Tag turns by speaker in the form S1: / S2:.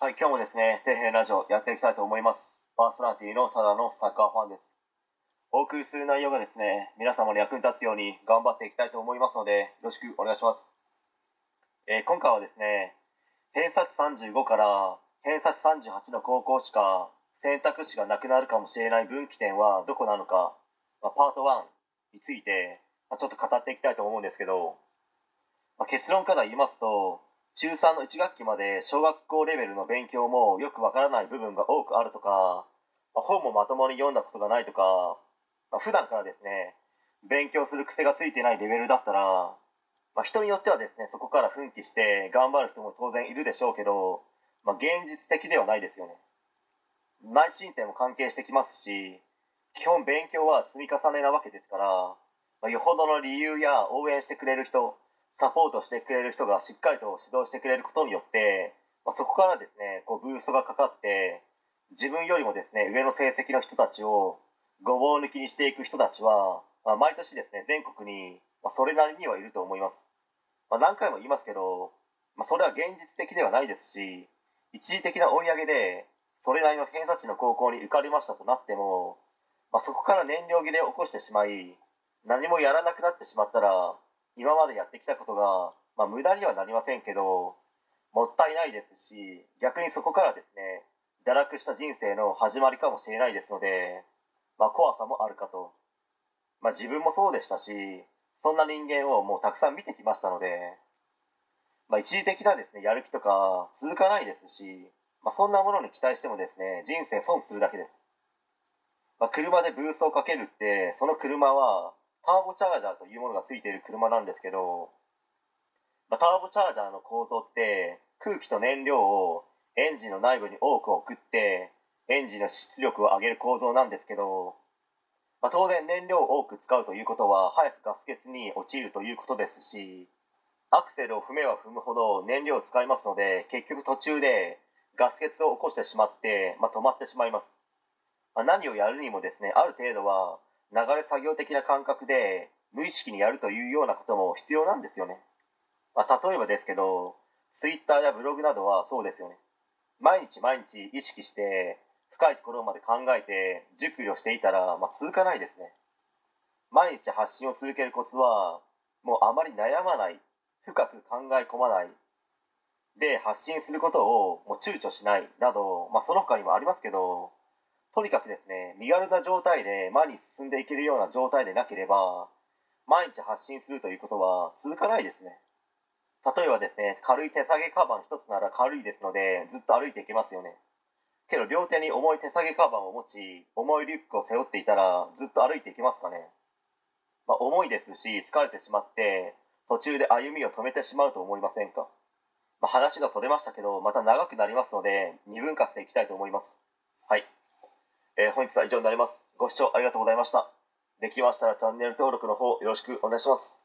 S1: はい、今日もですね、底辺ラジオやっていきたいと思います。パーソナリティのただのサッカーファンです。お送りする内容がですね、皆様に役に立つように頑張っていきたいと思いますので、よろしくお願いします。えー今回はですね、偏差値35から偏差値38の高校しか選択肢がなくなるかもしれない分岐点はどこなのか、まあ、パート1について、まあ、ちょっと語っていきたいと思うんですけど、まあ、結論から言いますと、中3の1学期まで小学校レベルの勉強もよくわからない部分が多くあるとか、まあ本もまともに読んだことがないとか、まあ普段からですね勉強する癖がついてないレベルだったら、まあ、人によってはですねそこから奮起して頑張る人も当然いるでしょうけど、まあ、現実的ではないですよね。内申点も関係してきますし基本勉強は積み重ねなわけですから、まあ、よほどの理由や応援してくれる人サポートしてくれる人がしっかりと指導してくれることによって、まあ、そこからですねこうブーストがかかって自分よりもですね上の成績の人たちをごぼう抜きにしていく人たちは、まあ、毎年ですね全国に、ま、それなりにはいると思います、まあ、何回も言いますけど、まあ、それは現実的ではないですし一時的な追い上げでそれなりの偏差値の高校に受かりましたとなっても、ま、そこから燃料切れを起こしてしまい何もやらなくなってしまったら今までやってきたことが、まあ、無駄にはなりませんけどもったいないですし逆にそこからですね堕落した人生の始まりかもしれないですので、まあ、怖さもあるかと、まあ、自分もそうでしたしそんな人間をもうたくさん見てきましたので、まあ、一時的なですねやる気とか続かないですし、まあ、そんなものに期待してもですね人生損するだけです、まあ、車でブースをかけるってその車はターボチャージャーというものがついている車なんですけど、まあ、ターボチャージャーの構造って空気と燃料をエンジンの内部に多く送ってエンジンの出力を上げる構造なんですけど、まあ、当然燃料を多く使うということは早くガス欠に陥るということですしアクセルを踏めば踏むほど燃料を使いますので結局途中でガス欠を起こしてしまって、まあ、止まってしまいます、まあ、何をやるにもですねある程度は流れ作業的な感覚で無意識にやるというようなことも必要なんですよね、まあ、例えばですけどツイッターやブログなどはそうですよね。毎日毎日意識して深いところまで考えて熟慮していたら、まあ、続かないですね。毎日発信を続けるコツはもうあまり悩まない深く考え込まないで発信することをもう躊躇しないなど、まあ、その他にもありますけどとにかくですね身軽な状態で前に進んでいけるような状態でなければ毎日発信するということは続かないですね。例えばですね軽い手提げカバン一つなら軽いですのでずっと歩いていけますよね。けど両手に重い手提げカバンを持ち重いリュックを背負っていたらずっと歩いていけますかね、まあ、重いですし疲れてしまって途中で歩みを止めてしまうと思いませんか、まあ、話がそれましたけどまた長くなりますので2分割でいきたいと思います。はい、えー本日は以上になります。ご視聴ありがとうございました。できましたらチャンネル登録の方よろしくお願いします。